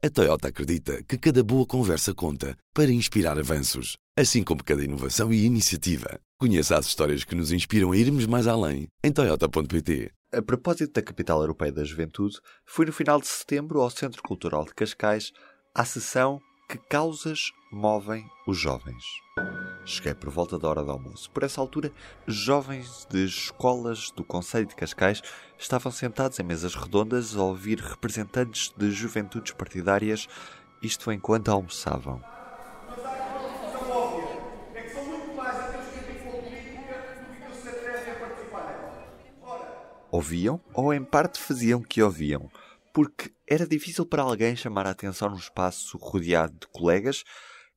A Toyota acredita que cada boa conversa conta para inspirar avanços, assim como cada inovação e iniciativa. Conheça as histórias que nos inspiram a irmos mais além em Toyota.pt. A propósito da Capital Europeia da Juventude, fui no final de setembro ao Centro Cultural de Cascais à sessão Que Causas Movem os Jovens. Cheguei por volta da hora do almoço. Por essa altura, jovens de escolas do Conselho de Cascais estavam sentados em mesas redondas a ouvir representantes de juventudes partidárias, isto enquanto almoçavam. Ouviam, ou em parte faziam que ouviam, porque era difícil para alguém chamar a atenção num espaço rodeado de colegas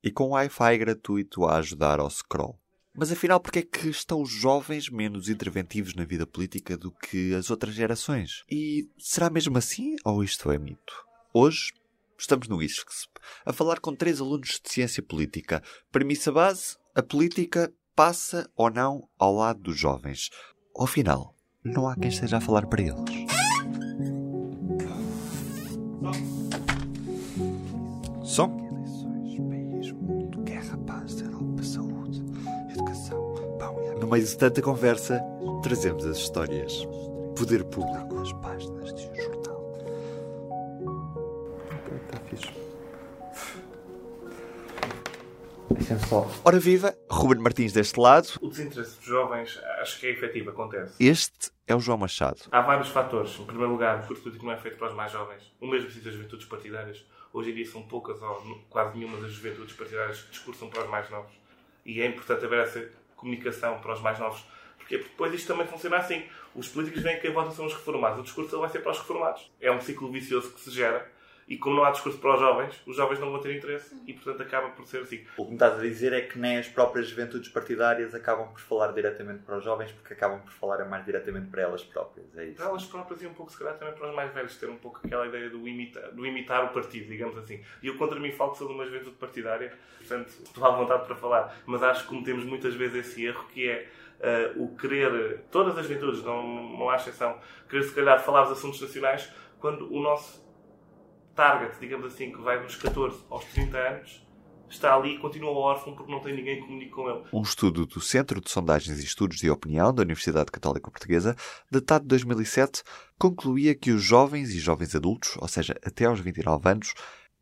e com Wi-Fi gratuito a ajudar ao scroll. Mas afinal, por que é que estão os jovens menos interventivos na vida política do que as outras gerações? E será mesmo assim ou isto é mito? Hoje estamos no ISCSP a falar com três alunos de ciência política. Premissa base: a política passa ou não ao lado dos jovens. Ao final, não há quem esteja a falar para eles. Som. Meio de tanta conversa, trazemos as histórias. Poder público. As páginas de um jornal. Está fixe. Deixa-me só. Ora viva, Ruben Martins deste lado. O desinteresse dos jovens acho que é efetivo, acontece. Este é o João Machado. Há vários fatores. Em primeiro lugar, o discurso político não é feito para os mais jovens. O mesmo existe das juventudes partidárias. Hoje em dia são poucas ou quase nenhuma das juventudes partidárias que discursam para os mais novos. E é importante haver essa comunicação para os mais novos. Porque depois isto também funciona assim. Os políticos veem que quem vota são os reformados. O discurso vai ser para os reformados. É um ciclo vicioso que se gera. E como não há discurso para os jovens, os jovens não vão ter interesse. E, portanto, acaba por ser assim. O que me estás a dizer é que nem as próprias juventudes partidárias acabam por falar diretamente para os jovens, porque acabam por falar mais diretamente para elas próprias. É isso. Para elas próprias e um pouco, se calhar, também para os mais velhos, ter um pouco aquela ideia do imitar, do imitar o partido, digamos assim. E eu, contra mim, falo que sou de uma juventude partidária, portanto, estou à vontade para falar. Mas acho que cometemos muitas vezes esse erro que é. Uh, o querer, todas as juventudes, não, não há exceção, querer se calhar falar dos assuntos nacionais quando o nosso target, digamos assim, que vai dos 14 aos 30 anos, está ali e continua órfão porque não tem ninguém que comunique com ele. Um estudo do Centro de Sondagens e Estudos de Opinião da Universidade Católica Portuguesa, datado de 2007, concluía que os jovens e jovens adultos, ou seja, até aos 29 anos,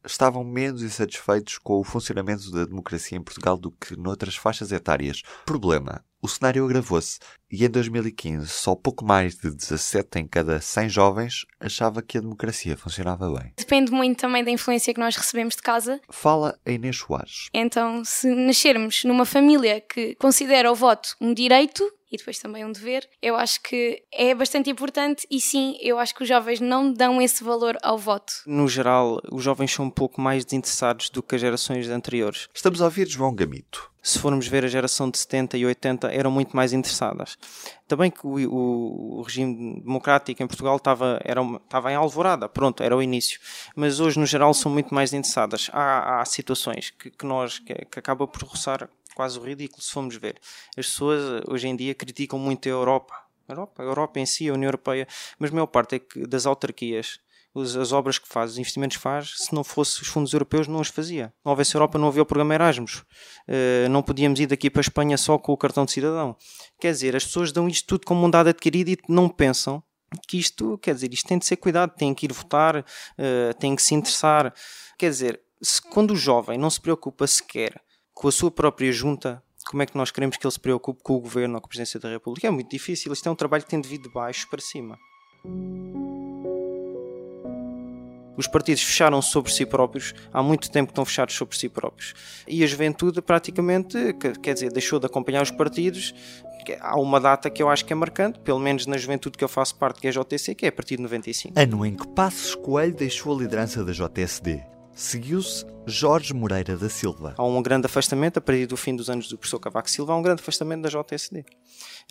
estavam menos insatisfeitos com o funcionamento da democracia em Portugal do que noutras faixas etárias. Problema: o cenário agravou-se e em 2015 só pouco mais de 17 em cada 100 jovens achava que a democracia funcionava bem. Depende muito também da influência que nós recebemos de casa. Fala a Inês Soares. Então, se nascermos numa família que considera o voto um direito, e depois também um dever, eu acho que é bastante importante e sim, eu acho que os jovens não dão esse valor ao voto. No geral, os jovens são um pouco mais desinteressados do que as gerações anteriores. Estamos a ouvir João Gamito. Se formos ver a geração de 70 e 80, eram muito mais interessadas. Também que o, o, regime democrático em Portugal estava, era, estava em alvorada, pronto, era o início. Mas hoje, no geral, são muito mais interessadas. Há, há situações que, que nós, que, que acaba por roçar quase o ridículo se formos ver. As pessoas hoje em dia criticam muito a Europa. A Europa, a Europa em si, a União Europeia, mas a maior parte é das autarquias, as obras que faz, os investimentos que faz, se não fosse os fundos europeus, não os fazia. Não houvesse Europa, não havia o programa Erasmus. Uh, não podíamos ir daqui para a Espanha só com o cartão de cidadão. Quer dizer, as pessoas dão isto tudo como um dado adquirido e não pensam que isto, quer dizer, isto tem de ser cuidado, tem que ir votar, uh, tem que se interessar. Quer dizer, se, quando o jovem não se preocupa sequer com a sua própria junta, como é que nós queremos que ele se preocupe com o governo ou com a presidência da República? É muito difícil. Isto é um trabalho que tem de vir de baixo para cima. Os partidos fecharam sobre si próprios, há muito tempo que estão fechados sobre si próprios. E a juventude praticamente, quer dizer, deixou de acompanhar os partidos. Há uma data que eu acho que é marcante, pelo menos na juventude que eu faço parte, que é a JTC, que é a partir de 95. Ano em que Passos Coelho deixou a liderança da JSD. Seguiu-se Jorge Moreira da Silva. Há um grande afastamento, a partir do fim dos anos do professor Cavaco Silva, há um grande afastamento da JSD.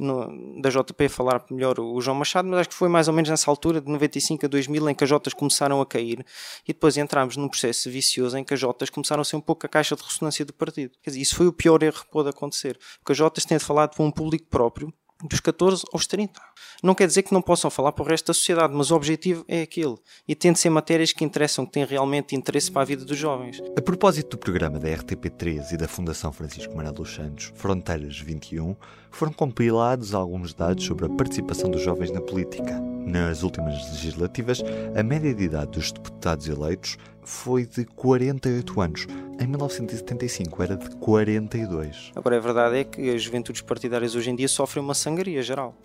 No, da JP falar melhor o João Machado, mas acho que foi mais ou menos nessa altura, de 95 a 2000, em que as Jotas começaram a cair e depois entramos num processo vicioso em que as Jotas começaram a ser um pouco a caixa de ressonância do partido. Quer dizer, isso foi o pior erro que pôde acontecer, porque as Jotas têm falado para um público próprio dos 14 aos 30. Não quer dizer que não possam falar para o resto da sociedade, mas o objetivo é aquele. E tem de ser matérias que interessam, que têm realmente interesse para a vida dos jovens. A propósito do programa da RTP3 e da Fundação Francisco Manuel dos Santos, Fronteiras 21, foram compilados alguns dados sobre a participação dos jovens na política. Nas últimas legislativas, a média de idade dos deputados eleitos foi de 48 anos. Em 1975 era de 42. Agora, a verdade é que as juventudes partidárias hoje em dia sofrem uma sangria geral.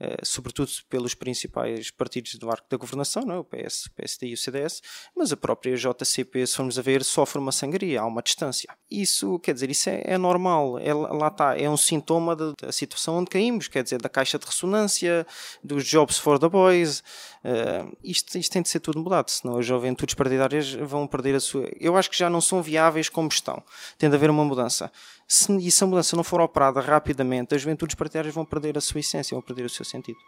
Uh, sobretudo pelos principais partidos do arco da governação, não é? o PS, o PSD e o CDS, mas a própria JCP, se formos a ver, sofre uma sangria, há uma distância. Isso, quer dizer, isso é, é normal, é, lá está, é um sintoma da situação onde caímos, quer dizer, da caixa de ressonância, dos jobs for the boys, uh, isto, isto tem de ser tudo mudado, senão as juventudes partidárias vão perder a sua... Eu acho que já não são viáveis como estão, tem de haver uma mudança se, e se a mudança não for operada rapidamente, as juventudes partidárias vão perder a sua essência, vão perder o seu sentido.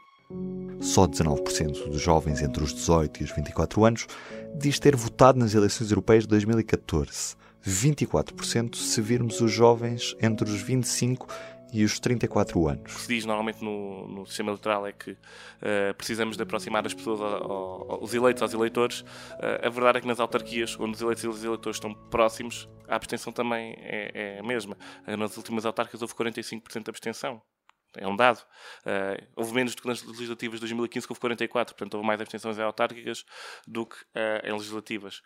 Só 19% dos jovens entre os 18 e os 24 anos diz ter votado nas eleições europeias de 2014. 24% se virmos os jovens entre os 25 e os 34 anos. O que se diz normalmente no, no sistema eleitoral é que uh, precisamos de aproximar as pessoas, ao, ao, os eleitos aos eleitores. Uh, a verdade é que nas autarquias, onde os eleitos e os eleitores estão próximos, a abstenção também é, é a mesma. Uh, nas últimas autarquias houve 45% de abstenção. É um dado. Uh, houve menos do que nas legislativas de 2015, que houve 44. Portanto, houve mais abstenções em autárquicas do que uh, em legislativas.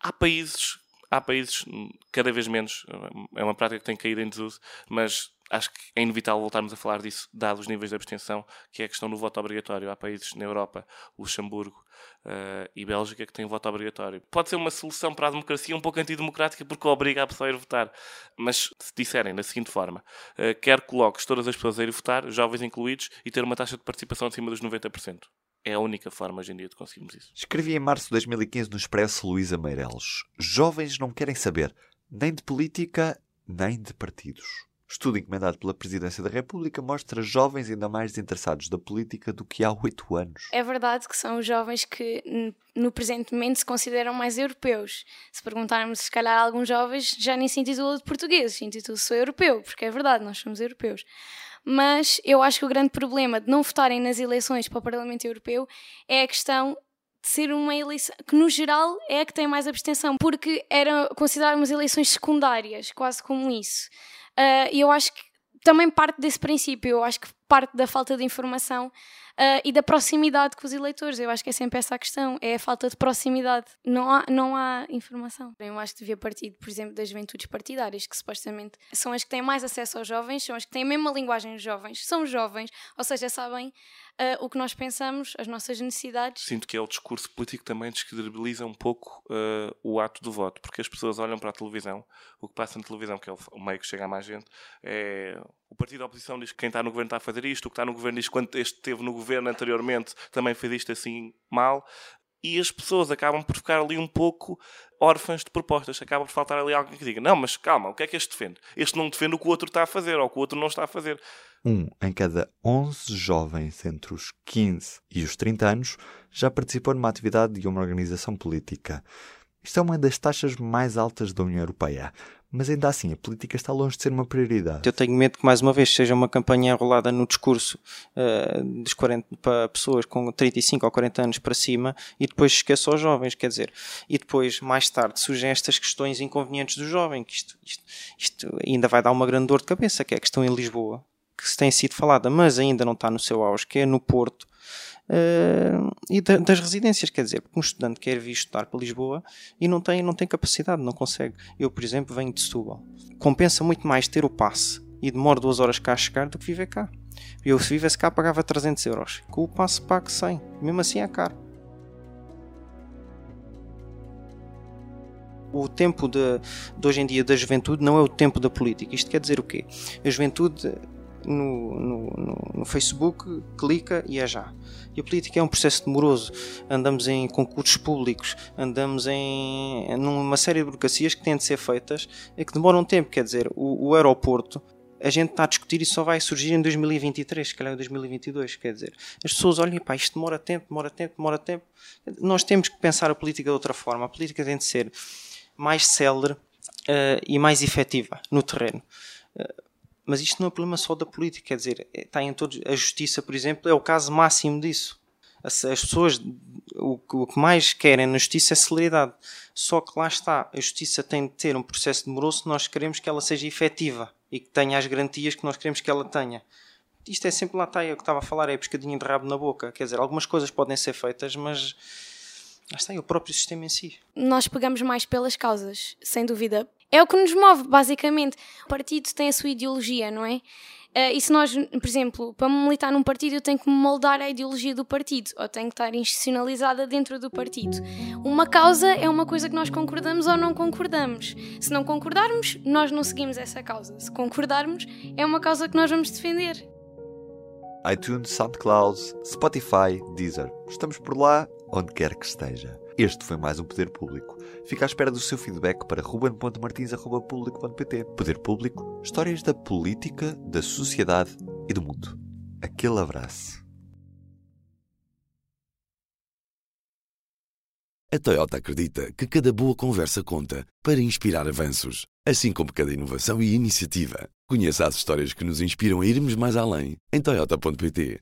Há países há países, hum, cada vez menos, eh, é uma prática que tem caído em desuso, mas acho que é inevitável voltarmos a falar disso, dados os níveis de abstenção, que é a questão do voto obrigatório. Há países na Europa, Luxemburgo uh, e Bélgica, que têm voto obrigatório. Pode ser uma solução para a democracia um pouco antidemocrática, porque obriga a pessoa a ir votar. Mas se disserem da seguinte forma: uh, quer coloques todas as pessoas a ir votar, jovens incluídos, e ter uma taxa de participação acima dos 90%. É a única forma hoje em dia de conseguirmos isso. Escrevi em março de 2015 no Expresso Luísa Meireles. Jovens não querem saber nem de política, nem de partidos. Estudo encomendado pela Presidência da República mostra jovens ainda mais interessados da política do que há oito anos. É verdade que são os jovens que, no presente momento, se consideram mais europeus. Se perguntarmos, se calhar, alguns jovens já nem se intitulam de portugueses, se intitulam-se europeu, porque é verdade, nós somos europeus mas eu acho que o grande problema de não votarem nas eleições para o Parlamento Europeu é a questão de ser uma eleição que no geral é a que tem mais abstenção, porque eram consideradas eleições secundárias, quase como isso. Uh, e eu acho que também parte desse princípio, eu acho que parte da falta de informação uh, e da proximidade com os eleitores. Eu acho que é sempre essa a questão, é a falta de proximidade. Não há, não há informação. Eu acho que devia partir, por exemplo, das juventudes partidárias, que supostamente são as que têm mais acesso aos jovens, são as que têm a mesma linguagem dos jovens, são jovens, ou seja, sabem uh, o que nós pensamos, as nossas necessidades. Sinto que é o discurso político também descredibiliza um pouco uh, o ato do voto, porque as pessoas olham para a televisão, o que passa na televisão, que é o meio que chega a mais gente, é o partido da oposição diz que quem está no governo está a fazer isto, o que está no governo diz quando este esteve no governo anteriormente também fez isto assim mal. E as pessoas acabam por ficar ali um pouco órfãs de propostas. Acaba por faltar ali alguém que diga: Não, mas calma, o que é que este defende? Este não defende o que o outro está a fazer ou o que o outro não está a fazer. Um em cada 11 jovens entre os 15 e os 30 anos já participou numa atividade de uma organização política. Isto é uma das taxas mais altas da União Europeia. Mas ainda assim, a política está longe de ser uma prioridade. Eu tenho medo que, mais uma vez, seja uma campanha enrolada no discurso uh, dos 40, para pessoas com 35 ou 40 anos para cima e depois esqueça os jovens, quer dizer. E depois, mais tarde, surgem estas questões inconvenientes do jovem, que isto, isto, isto ainda vai dar uma grande dor de cabeça, que é a questão em Lisboa, que se tem sido falada, mas ainda não está no seu auge, que é no Porto, Uh, e da, das residências, quer dizer, um estudante quer vir estudar para Lisboa e não tem, não tem capacidade, não consegue. Eu, por exemplo, venho de Setúbal. Compensa muito mais ter o passe e demora duas horas cá a chegar do que viver cá. Eu, se vivesse cá, pagava 300 euros. Com o passe, pago 100. Mesmo assim é caro. o tempo de, de, hoje em dia da juventude não é o tempo da política. Isto quer dizer o quê? A juventude no, no, no, Facebook, clica e é já. E a política é um processo demoroso. Andamos em concursos públicos, andamos em numa série de burocracias que têm de ser feitas e que demoram tempo. Quer dizer, o, o aeroporto a gente está a discutir e só vai surgir em 2023, se calhar em 2022. Quer dizer, as pessoas olham, pá, isto demora tempo, demora tempo, demora tempo. Nós temos que pensar a política de outra forma. A política tem de ser mais célere uh, e mais efetiva no terreno. Uh, Mas isto não é problema só da política, quer dizer, está em todos. A justiça, por exemplo, é o caso máximo disso. As, as pessoas, o, o, que mais querem na justiça é celeridade. Só que lá está, a justiça tem de ter um processo demoroso nós queremos que ela seja efetiva e que tenha as garantias que nós queremos que ela tenha. Isto é sempre lá está, é o que estava a falar, é pescadinho de rabo na boca. Quer dizer, algumas coisas podem ser feitas, mas lá está, é o próprio sistema em si. Nós pegamos mais pelas causas, sem dúvida. É o que nos move, basicamente. O partido tem a sua ideologia, não é? Uh, e se nós, por exemplo, para militar num partido, eu tenho que me moldar a ideologia do partido, ou tenho que estar institucionalizada dentro do partido. Uma causa é uma coisa que nós concordamos ou não concordamos. Se não concordarmos, nós não seguimos essa causa. Se concordarmos, é uma causa que nós vamos defender. iTunes, SoundCloud, Spotify, Deezer. Estamos por lá, onde quer que esteja. Este foi mais um Poder Público. Fica à espera do seu feedback para ruben.martins.público.pt. Poder Público, histórias da política, da sociedade e do mundo. Aquele abraço. A Toyota acredita que cada boa conversa conta para inspirar avanços, assim como cada inovação e iniciativa. Conheça as histórias que nos inspiram a irmos mais além em Toyota.pt.